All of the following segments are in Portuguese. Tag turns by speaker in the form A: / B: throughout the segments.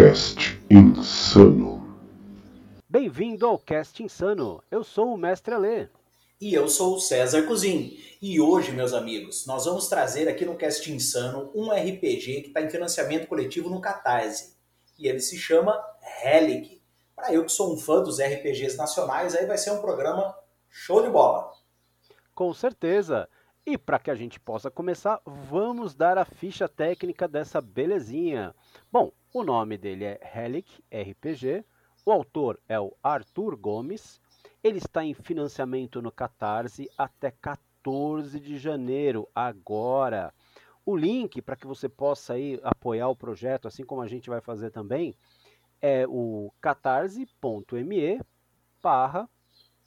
A: Cast Insano.
B: Bem-vindo ao Cast Insano. Eu sou o Mestre Alê.
C: E eu sou o César Cozin. E hoje, meus amigos, nós vamos trazer aqui no Cast Insano um RPG que está em financiamento coletivo no Catarse. E ele se chama Relic. Para eu que sou um fã dos RPGs nacionais, aí vai ser um programa show de bola.
B: Com certeza. E para que a gente possa começar, vamos dar a ficha técnica dessa belezinha. Bom, o nome dele é Relic RPG. O autor é o Arthur Gomes. Ele está em financiamento no Catarse até 14 de janeiro, agora. O link para que você possa aí apoiar o projeto, assim como a gente vai fazer também, é o catarse.me barra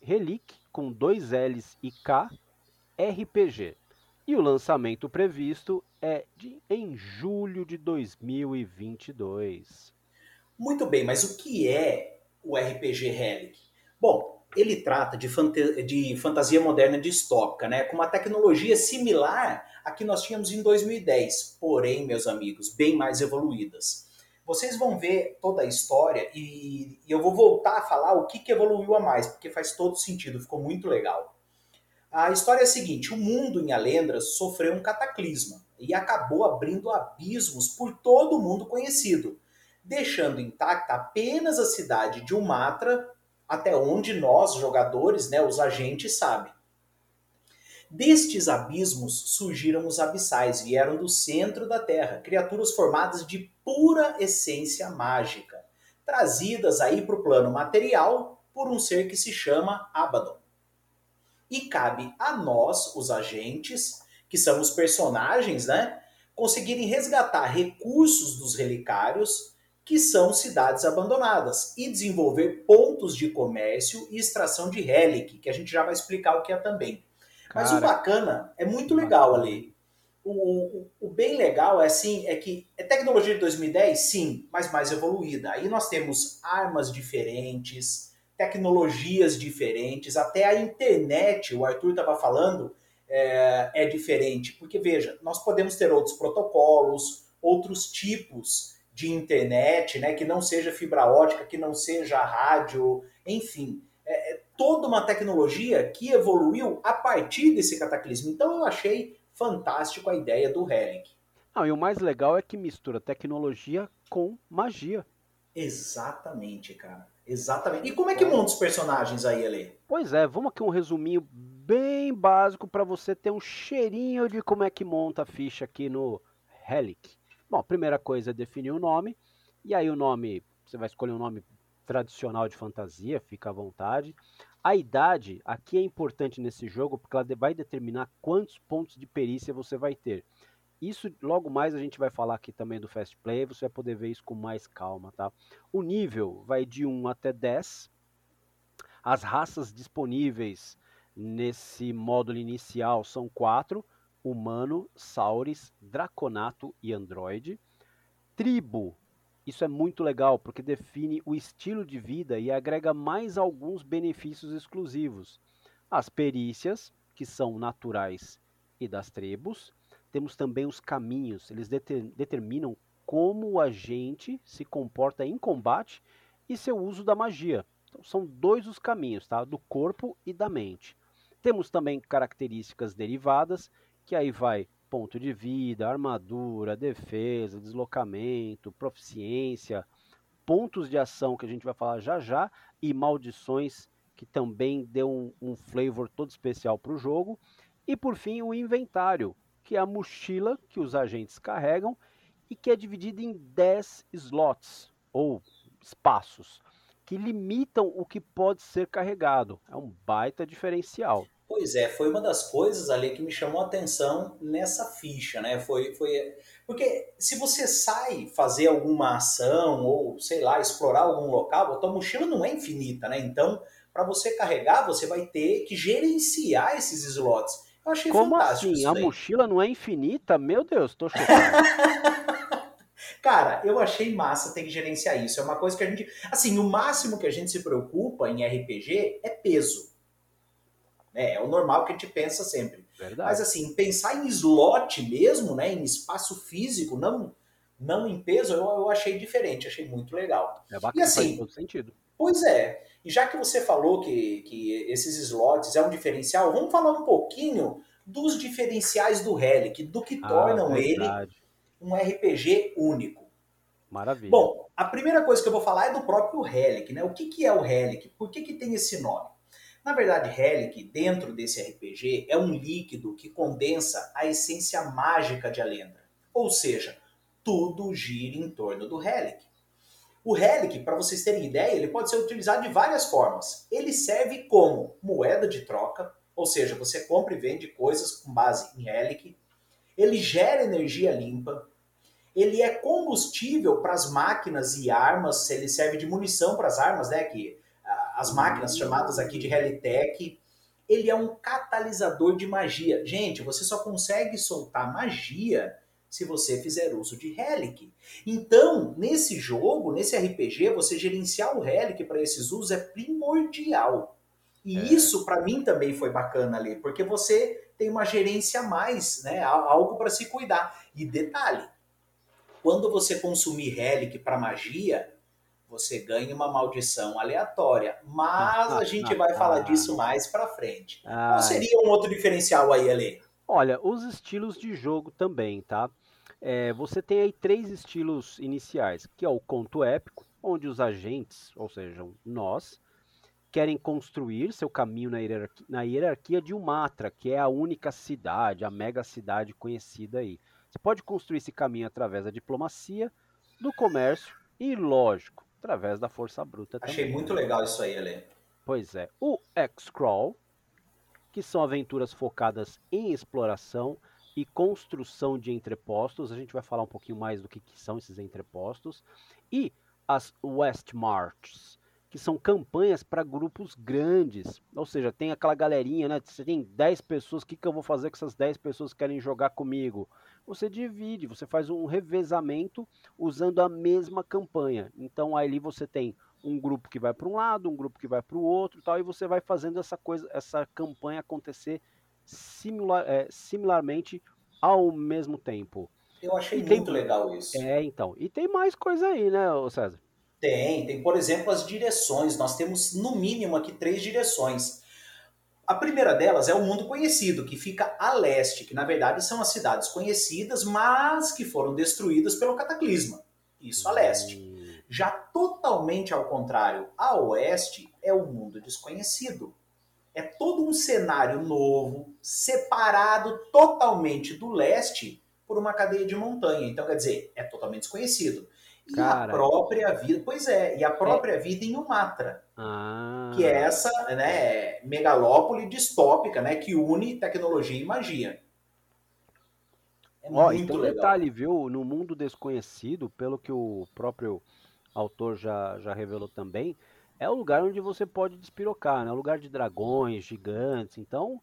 B: relic com dois L's e K RPG. E o lançamento previsto é de, em julho de 2022.
C: Muito bem, mas o que é o RPG Relic? Bom, ele trata de, fanta de fantasia moderna distópica, né, com uma tecnologia similar à que nós tínhamos em 2010, porém, meus amigos, bem mais evoluídas. Vocês vão ver toda a história e, e eu vou voltar a falar o que, que evoluiu a mais, porque faz todo sentido, ficou muito legal. A história é a seguinte: o mundo em Alendras sofreu um cataclisma e acabou abrindo abismos por todo o mundo conhecido, deixando intacta apenas a cidade de Umatra, até onde nós, jogadores, né, os agentes, sabem. Destes abismos surgiram os abissais, vieram do centro da Terra, criaturas formadas de pura essência mágica, trazidas aí para o plano material por um ser que se chama Abaddon. E cabe a nós, os agentes, que são os personagens, né, conseguirem resgatar recursos dos relicários, que são cidades abandonadas, e desenvolver pontos de comércio e extração de relic, que a gente já vai explicar o que é também. Cara, Mas o bacana é muito legal ali. O, o, o, bem legal é assim, é que é tecnologia de 2010, sim, mas mais evoluída. Aí nós temos armas diferentes, tecnologias diferentes, até a internet, o Arthur estava falando, é, é, diferente. Porque, veja, nós podemos ter outros protocolos, outros tipos de internet, né, que não seja fibra ótica, que não seja rádio, enfim. É, é toda uma tecnologia que evoluiu a partir desse cataclismo. Então, eu achei fantástico a ideia do Relic.
B: Não, e o mais legal é que mistura tecnologia com magia.
C: Exatamente, cara. Exatamente. E como é que monta os personagens aí, Ale?
B: Pois é, vamos aqui um resuminho bem básico para você ter um cheirinho de como é que monta a ficha aqui no Relic. Bom, a primeira coisa é definir o nome, e aí o nome, você vai escolher um nome tradicional de fantasia, fica à vontade. A idade aqui é importante nesse jogo porque ela vai determinar quantos pontos de perícia você vai ter. Isso logo mais a gente vai falar aqui também do Fast Play, você vai poder ver isso com mais calma, tá? O nível vai de 1 até 10. As raças disponíveis nesse módulo inicial são quatro: humano, sauris, draconato e androide. Tribo, isso é muito legal porque define o estilo de vida e agrega mais alguns benefícios exclusivos. As perícias, que são naturais e das tribos, temos também os caminhos, eles deter, determinam como o agente se comporta em combate e seu uso da magia. Então, são dois os caminhos, tá? Do corpo e da mente. Temos também características derivadas, que aí vai ponto de vida, armadura, defesa, deslocamento, proficiência, pontos de ação que a gente vai falar já já e maldições que também deu um, um flavor todo especial para o jogo. E por fim o inventário, que é a mochila que os agentes carregam e que é dividida em 10 slots ou espaços que limitam o que pode ser carregado. É um baita diferencial.
C: Pois é, foi uma das coisas ali que me chamou a atenção nessa ficha, né? Foi, foi porque se você sai fazer alguma ação ou sei lá explorar algum local, a tua mochila não é infinita, né? Então, para você carregar, você vai ter que gerenciar esses slots. Eu achei
B: Como
C: fantástico.
B: assim? A mochila não é infinita? Meu Deus, tô chocado.
C: Cara, eu achei massa ter que gerenciar isso. É uma coisa que a gente. Assim, o máximo que a gente se preocupa em RPG é peso. É, é o normal que a gente pensa sempre.
B: Verdade.
C: Mas assim, pensar em slot mesmo, né? Em espaço físico, não não em peso, eu, eu achei diferente, achei muito legal.
B: É bacana,
C: E assim,
B: faz todo sentido.
C: Pois é. E já que você falou que, que esses slots é um diferencial, vamos falar um pouquinho dos diferenciais do Relic, do que tornam
B: ah,
C: ele
B: verdade.
C: um RPG único.
B: Maravilha.
C: Bom, a primeira coisa que eu vou falar é do próprio Relic, né? O que, que é o Relic? Por que, que tem esse nome? Na verdade, Relic, dentro desse RPG, é um líquido que condensa a essência mágica de Alendra. Ou seja, tudo gira em torno do Relic. O Relic, para vocês terem ideia, ele pode ser utilizado de várias formas. Ele serve como moeda de troca, ou seja, você compra e vende coisas com base em Relic. Ele gera energia limpa. Ele é combustível para as máquinas e armas, ele serve de munição para as armas, né? Que, ah, as máquinas chamadas aqui de Helitech. Ele é um catalisador de magia. Gente, você só consegue soltar magia se você fizer uso de Relic. Então, nesse jogo, nesse RPG, você gerenciar o Relic para esses usos é primordial. E
B: É.
C: isso para mim também foi bacana ali, porque você tem uma gerência a mais, né? Al- Algo para se cuidar. E detalhe, quando você consumir Relic para magia, você ganha uma maldição aleatória. Mas a gente vai falar disso mais para frente. Qual seria um outro diferencial aí, Ale?
B: Olha, os estilos de jogo também, tá? É, você tem aí três estilos iniciais, que é o conto épico, onde os agentes, ou seja, nós, querem construir seu caminho na hierarquia, na hierarquia de Umatra, que é a única cidade, a mega cidade conhecida aí. Você pode construir esse caminho através da diplomacia, do comércio e, lógico, através da força bruta também.
C: Achei muito legal isso aí, Ale.
B: Pois é. O X-Crawl, que são aventuras focadas em exploração e construção de entrepostos. A gente vai falar um pouquinho mais do que, que são esses entrepostos. E as West Marches, que são campanhas para grupos grandes. Ou seja, tem aquela galerinha, né? Você tem 10 pessoas, o que, que eu vou fazer com essas 10 pessoas que querem jogar comigo? Você divide, você faz um revezamento usando a mesma campanha. Então ali você tem um grupo que vai para um lado, um grupo que vai para o outro, tal, e você vai fazendo essa coisa, essa campanha acontecer similar, é, similarmente ao mesmo tempo.
C: Eu achei
B: E tem-
C: muito legal isso.
B: É, então. E tem mais coisa aí, né, César?
C: Tem, tem, por exemplo, as direções. Nós temos, no mínimo, aqui três direções. A primeira delas é o mundo conhecido, que fica a leste, que na verdade são as cidades conhecidas, mas que foram destruídas pelo cataclisma. Isso a leste.
B: Hum,
C: Já totalmente ao contrário, a oeste é o mundo desconhecido. É todo um cenário novo, separado totalmente do leste por uma cadeia de montanha. Então, quer dizer, é totalmente desconhecido. E
B: Cara.
C: a própria vida, pois é, e a própria vida em Umatra,
B: Ah,
C: que é essa né, megalópole distópica né, que une tecnologia e magia. É
B: Ó,
C: muito
B: então
C: legal.
B: detalhe, viu? No mundo desconhecido, pelo que o próprio autor já, já revelou também, é o lugar onde você pode despirocar, né? É o lugar de dragões, gigantes. Então,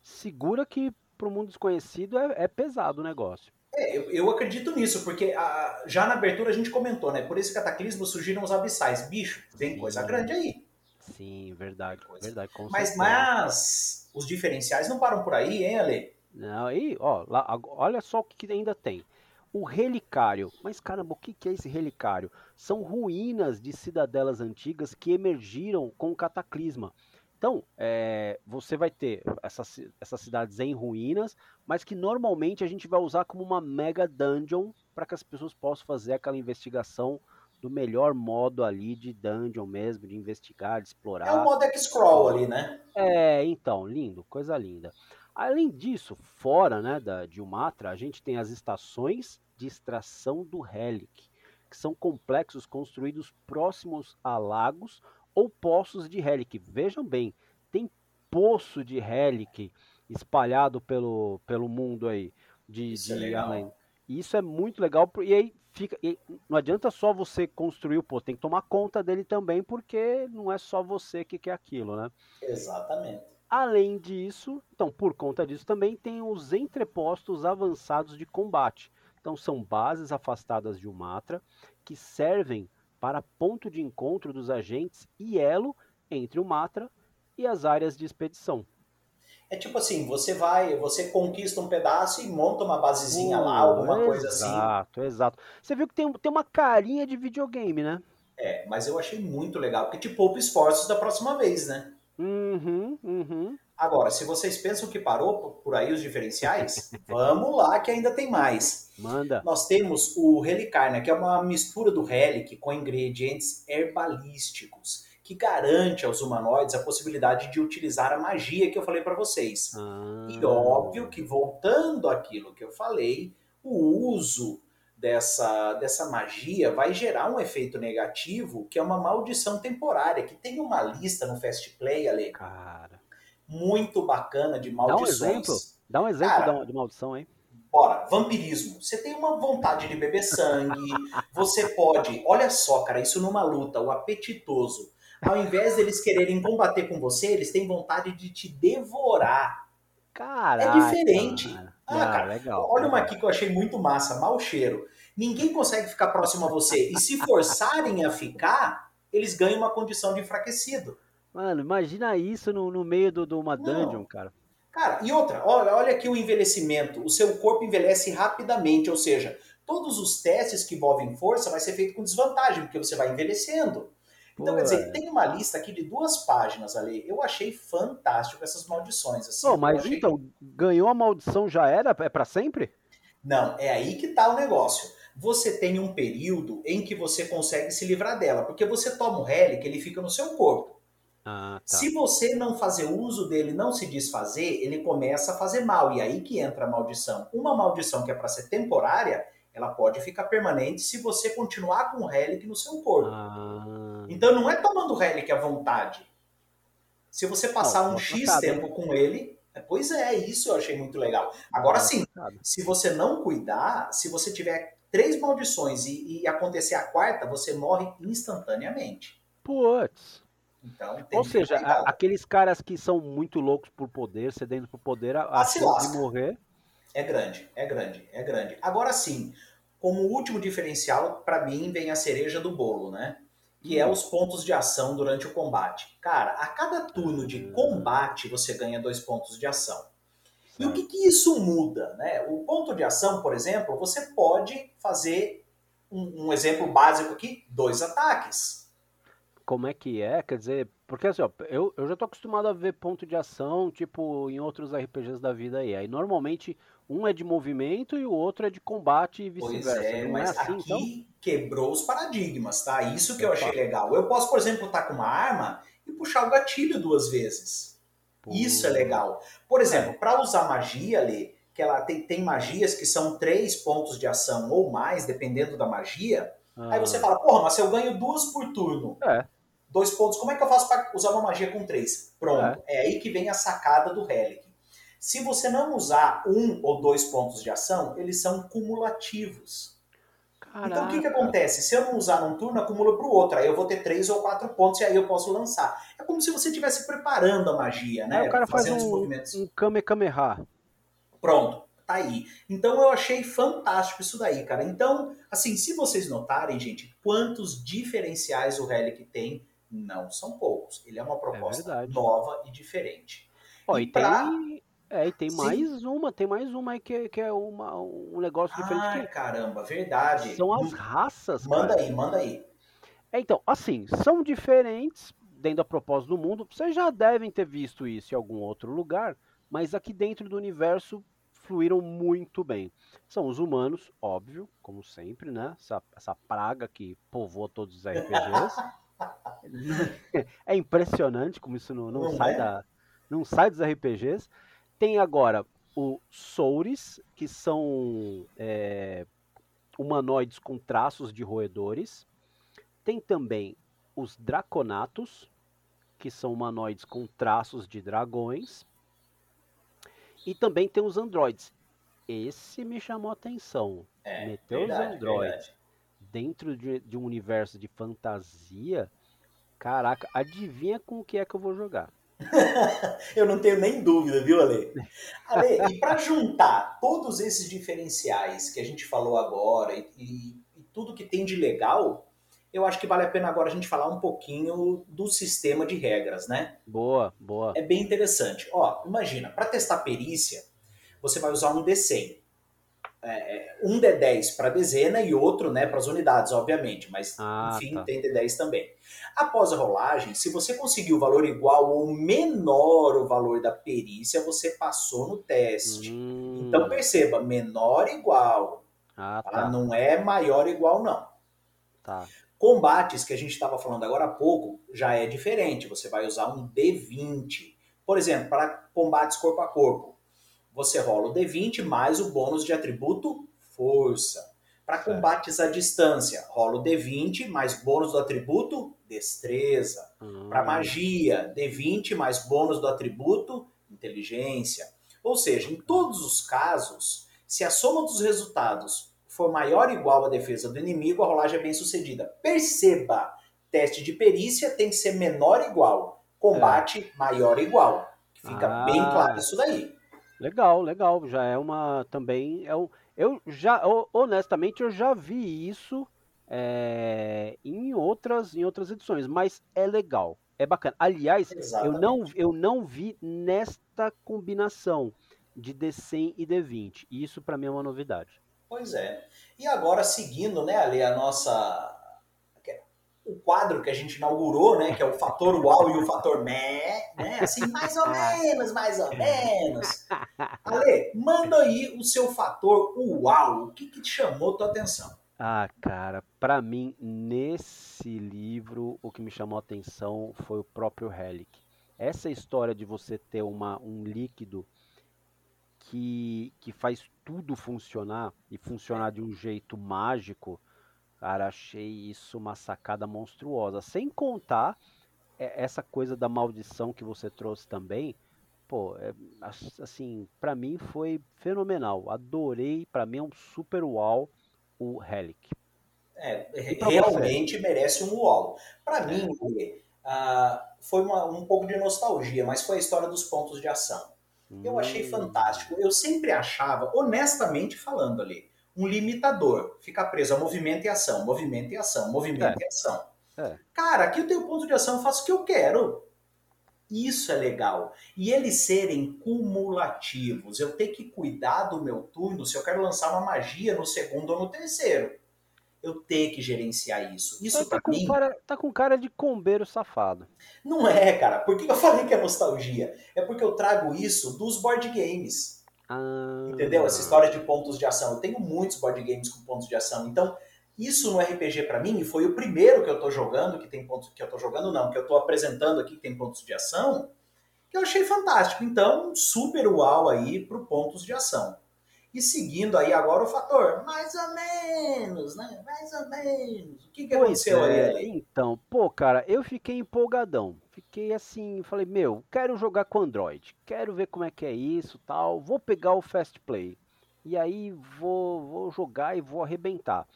B: segura que pro mundo desconhecido é, é pesado o negócio.
C: É, eu, eu acredito nisso, porque a- já na abertura a gente comentou, né? Por esse cataclismo surgiram os abissais. Bicho, tem
B: Sim.
C: coisa grande aí.
B: Sim, verdade, verdade.
C: Mas, mas os diferenciais não param por aí, hein, Ale?
B: Não, e ó, lá, olha só o que, que ainda tem. O relicário. Mas caramba, o que, é esse relicário? São ruínas de cidadelas antigas que emergiram com o cataclisma. Então, é, você vai ter essas, essas cidades em ruínas, mas que normalmente a gente vai usar como uma mega dungeon para que as pessoas possam fazer aquela investigação do melhor modo ali de dungeon mesmo, de investigar, de explorar.
C: É o modo X-Crawl ali, né?
B: É, então, lindo, coisa linda. Além disso, fora né, da, de Umatra, a gente tem as estações de extração do Relic, que são complexos construídos próximos a lagos ou poços de Relic. Vejam bem, tem poço de Relic espalhado pelo, pelo mundo aí, de,
C: Isso é
B: de. E isso é muito legal, e aí fica. e não adianta só você construir o poço, tem que tomar conta dele também, porque não é só você que quer aquilo, né?
C: Exatamente.
B: Além disso, então, por conta disso também tem os entrepostos avançados de combate. Então, são bases afastadas de Umatra que servem para ponto de encontro dos agentes e elo entre Umatra e as áreas de expedição.
C: É tipo assim, você vai, você conquista um pedaço e monta uma basezinha uh, lá, alguma coisa assim.
B: Exato, exato. Você viu que tem, tem uma carinha de videogame, né?
C: É, mas eu achei muito legal, porque te poupa esforços da próxima vez, né?
B: Uhum, uhum.
C: Agora, se vocês pensam que parou por aí os diferenciais, vamos lá que ainda tem mais.
B: Manda.
C: Nós temos o Relicar, né, que é uma mistura do Relic com ingredientes herbalísticos que garante aos humanoides a possibilidade de utilizar a magia que eu falei para vocês.
B: Ah.
C: E óbvio que, voltando àquilo que eu falei, o uso dessa, dessa magia vai gerar um efeito negativo, que é uma maldição temporária, que tem uma lista no Fast Play, Ale.
B: Cara.
C: Muito bacana de maldições.
B: Dá um exemplo, Dá um exemplo Cara, de maldição, hein?
C: Bora, vampirismo. Você tem uma vontade de beber sangue, você pode. Olha só, cara, isso numa luta, o apetitoso ao invés deles quererem combater com você, eles têm vontade de te devorar.
B: Caraca,
C: é diferente.
B: Cara.
C: Ah, ah, cara, legal, olha uma aqui que eu achei muito massa, mau cheiro. Ninguém consegue ficar próximo a você. E se forçarem a ficar, eles ganham uma condição de enfraquecido.
B: Mano, imagina isso no, no meio de uma dungeon, cara.
C: Cara, e outra, olha, olha aqui o envelhecimento. O seu corpo envelhece rapidamente, ou seja, todos os testes que envolvem força vai ser feito com desvantagem, porque você vai envelhecendo. Então, Pô, quer dizer, é. tem uma lista aqui de duas páginas ali. Eu achei fantástico essas maldições. Assim,
B: mas achei... então, ganhou a maldição já era? É para sempre?
C: Não, é aí que tá o negócio. Você tem um período em que você consegue se livrar dela, porque você toma o relic, ele fica no seu corpo.
B: Ah, tá.
C: Se você não fazer uso dele, não se desfazer, ele começa a fazer mal. E aí que entra a maldição. Uma maldição que é para ser temporária, ela pode ficar permanente se você continuar com o relic no seu corpo.
B: Ah.
C: Então não é tomando o relic à vontade. Se você passar não, um X sabe. tempo com ele, é, pois é, isso eu achei muito legal. Agora sim, se você não cuidar, se você tiver três maldições e, e acontecer a quarta, você morre instantaneamente.
B: Putz.
C: Então,
B: Ou seja, a, aqueles caras que são muito loucos por poder, cedendo por poder, a, a chance de morrer
C: é grande, é grande, é grande. Agora sim, como último diferencial, para mim vem a cereja do bolo, né? Que é hum. os pontos de ação durante o combate. Cara, a cada turno de combate você ganha dois pontos de ação. E o que, que isso muda? Né? O ponto de ação, por exemplo, você pode fazer um, um exemplo básico aqui: dois ataques.
B: Como é que é? Quer dizer, porque assim, ó, eu, eu já tô acostumado a ver ponto de ação, tipo, em outros RPGs da vida aí. Aí normalmente um é de movimento e o outro é de combate e vice-versa.
C: Pois é, mas é assim, aqui então? quebrou os paradigmas, tá? Isso que eu achei legal. Eu posso, por exemplo, estar com uma arma e puxar o gatilho duas vezes. Pô. Isso é legal. Por exemplo, para usar magia ali, que ela tem, tem magias que são três pontos de ação ou mais, dependendo da magia. Ah. Aí você fala, porra, mas se eu ganho duas por turno,
B: é.
C: Dois pontos, como é que eu faço para usar uma magia com três? Pronto. É. é aí que vem a sacada do Relic. Se você não usar um ou dois pontos de ação, eles são cumulativos.
B: Caraca.
C: Então o que, que acontece? Se eu não usar num turno, acumula para o outro. Aí eu vou ter três ou quatro pontos e aí eu posso lançar. É como se você estivesse preparando a magia, né?
B: Aí o cara Fazendo faz um, movimentos. um Kamehameha.
C: Pronto, tá aí. Então eu achei fantástico isso daí, cara. Então, assim, se vocês notarem, gente, quantos diferenciais o Relic tem, não são poucos. Ele é uma proposta é nova e diferente.
B: Ó, e, e pra... tem é, e tem Sim. mais uma, tem mais uma aí que, que é uma, um negócio diferente.
C: Ai, que caramba, verdade.
B: São as raças.
C: Manda
B: cara.
C: aí, manda aí.
B: É, então, assim, são diferentes dentro da proposta do mundo. Vocês já devem ter visto isso em algum outro lugar, mas aqui dentro do universo fluíram muito bem. São os humanos, óbvio, como sempre, né? Essa, essa praga que povoa todos os RPGs. é impressionante como isso não, não, não sai é? da. Não sai dos RPGs. Tem agora o Soures, que são é, humanoides com traços de roedores. Tem também os Draconatos, que são humanoides com traços de dragões. E também tem os androides. Esse me chamou a atenção.
C: É,
B: Meter
C: os
B: androides dentro de, de um universo de fantasia. Caraca, adivinha com o que é que eu vou jogar?
C: eu não tenho nem dúvida, viu, Ale? Ale, e para juntar todos esses diferenciais que a gente falou agora e, e, e, tudo que tem de legal, eu acho que vale a pena agora a gente falar um pouquinho do sistema de regras, né?
B: Boa, boa.
C: É bem interessante. Ó, imagina, para testar perícia, você vai usar um D100. É, é um D10 para dezena e outro né, para as unidades, obviamente, mas ah, enfim, tá. tem D10 também. Após a rolagem, se você conseguir o valor igual ou menor o valor da perícia, você passou no teste. Hum. Então perceba, menor igual. Ah, tá? Tá? Não é maior igual, não.
B: Tá.
C: Combates, que a gente estava falando agora há pouco, já é diferente. Você vai usar um D20. Por exemplo, para combates corpo a corpo, você rola o D20 mais o bônus de atributo força. Para combates à distância, rola o D20 mais bônus do atributo destreza. Hum. Para magia, D20 mais bônus do atributo inteligência. Ou seja, em todos os casos, se a soma dos resultados for maior ou igual à defesa do inimigo, a rolagem é bem sucedida. Perceba, teste de perícia tem que ser menor ou igual, combate é. maior ou igual. Fica ah, bem claro isso daí.
B: Legal, legal. Já é uma também é um, eu já honestamente eu já vi isso é, em outras em outras edições, mas é legal, é bacana. Aliás, eu não eu não vi nesta combinação de D100 e D20. Isso para mim é uma novidade.
C: Pois é. E agora, seguindo, né, ali a nossa. O quadro que a gente inaugurou, né? Que é o fator uau e o fator mé, né? Assim, mais ou menos, mais ou menos. Ale, manda aí o seu fator uau. O que, que te chamou tua atenção?
B: Ah, cara, para mim, nesse livro, o que me chamou a atenção foi o próprio Relic. Essa história de você ter uma, um líquido que, que faz tudo funcionar e funcionar de um jeito mágico, cara, achei isso uma sacada monstruosa. Sem contar é, essa coisa da maldição que você trouxe também. Pô, é, assim, para mim foi fenomenal. Adorei, para mim é um super uau o Relic.
C: É, realmente você? merece um uau. Para é. mim, uh, foi uma, um pouco de nostalgia, mas foi a história dos pontos de ação. Eu achei hum. fantástico. Eu sempre achava, honestamente falando ali, um limitador. Ficar preso a movimento e ação, movimento e ação, movimento é. e ação. É. Cara, aqui eu tenho ponto de ação, eu faço o que eu quero. Isso é legal. E eles serem cumulativos. Eu tenho que cuidar do meu turno se eu quero lançar uma magia no segundo ou no terceiro eu ter que gerenciar isso. Isso
B: tá,
C: tá com mim.
B: Cara, tá com cara de combeiro safado.
C: Não é, cara. Por que eu falei que é nostalgia? É porque eu trago isso dos board games.
B: Ah.
C: Entendeu? Essa história de pontos de ação. Eu tenho muitos board games com pontos de ação. Então, isso no RPG para mim foi o primeiro que eu tô jogando, que tem pontos que eu tô jogando não, que eu tô apresentando aqui que tem pontos de ação, que eu achei fantástico. Então, super uau aí pro pontos de ação. E seguindo aí agora o fator, mais ou menos, né? Mais ou menos. O que, que aconteceu é, aí?
B: Então, pô, cara, eu fiquei empolgadão. Fiquei assim, falei, meu, quero jogar com Android. Quero ver como é que é isso tal. Vou pegar o Fast Play. E aí vou, vou jogar e vou arrebentar.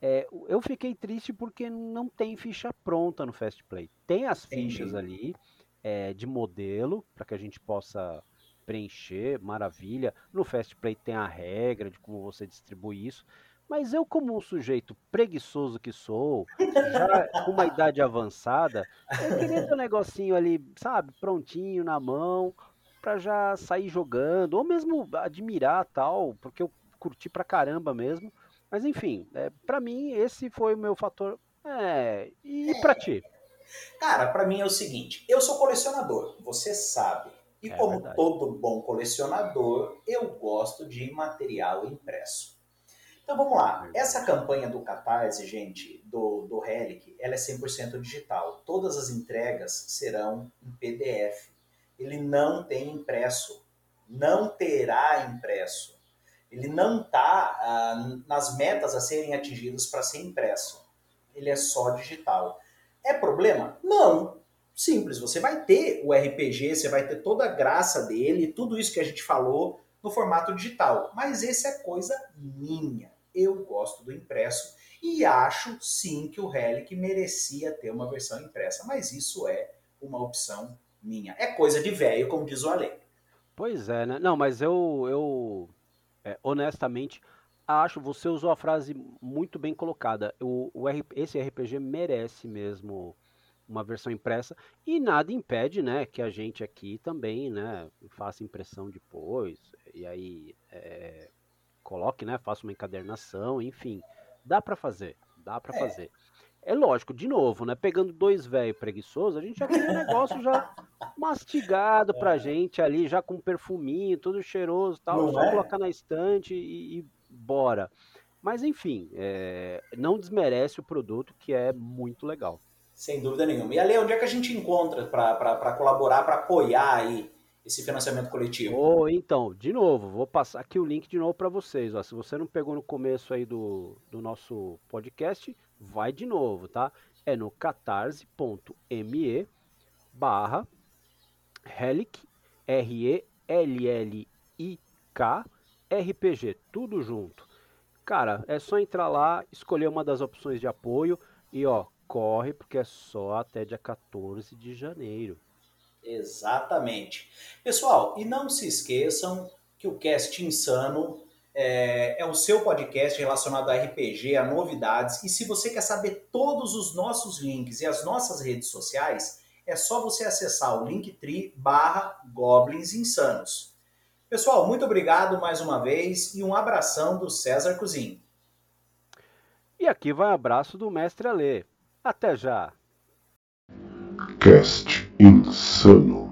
B: É, eu fiquei triste porque não tem ficha pronta no Fast Play. Tem as fichas Entendi. ali é, de modelo para que a gente possa preencher, maravilha. No Fast Play tem a regra de como você distribui isso. Mas eu, como um sujeito preguiçoso que sou, já com uma idade avançada, eu queria ter um negocinho ali, sabe, prontinho na mão, para já sair jogando, ou mesmo admirar tal, porque eu curti pra caramba mesmo. Mas enfim, é, para mim esse foi o meu fator. É, e para ti?
C: Cara, para mim é o seguinte, eu sou colecionador, você sabe. E é como verdade. todo bom colecionador, eu gosto de material impresso. Então vamos lá. Essa campanha do Catarse, gente, do, do Relic, ela é 100% digital. Todas as entregas serão em PDF. Ele não tem impresso. Não terá impresso. Ele não está ah, nas metas a serem atingidas para ser impresso. Ele é só digital. É problema? Não. Simples, você vai ter o RPG, você vai ter toda a graça dele, tudo isso que a gente falou no formato digital. Mas esse é coisa minha. Eu gosto do impresso e acho sim que o Relic merecia ter uma versão impressa, mas isso é uma opção minha. É coisa de velho, como diz o Ale.
B: Pois é, né? Não, mas eu, eu é, honestamente, Acho, você usou a frase muito bem colocada. O, o esse RPG merece mesmo uma versão impressa e nada impede, né, que a gente aqui também, né, faça impressão depois e aí é, coloque, né, faça uma encadernação, enfim, dá para fazer, dá para é. fazer. É lógico, de novo, né? Pegando dois velhos preguiçosos, a gente já queria um negócio já mastigado pra é. gente ali, já com perfuminho, tudo cheiroso tal. Não só é? colocar na estante e, e bora. Mas enfim, é, não desmerece o produto, que é muito legal.
C: Sem dúvida nenhuma. E Ale, onde é que a gente encontra para colaborar, para apoiar aí esse financiamento coletivo?
B: Oh, então, de novo, vou passar aqui o link de novo para vocês. Ó. Se você não pegou no começo aí do, do nosso podcast, vai de novo, tá? É no catarse.me barra Relic, R-E-L-L-I-K, RPG, tudo junto. Cara, é só entrar lá, escolher uma das opções de apoio e ó, corre porque é só até dia 14 de janeiro.
C: Exatamente. Pessoal, e não se esqueçam que o Cast Insano é, é, o seu podcast relacionado a RPG, a novidades. E se você quer saber todos os nossos links e as nossas redes sociais, é só você acessar o linktree barra Goblins Insanos. Pessoal, muito obrigado mais uma vez e um abração do César Cozinho.
B: E aqui vai abraço do Mestre Alê. Até já!
A: Cast Insano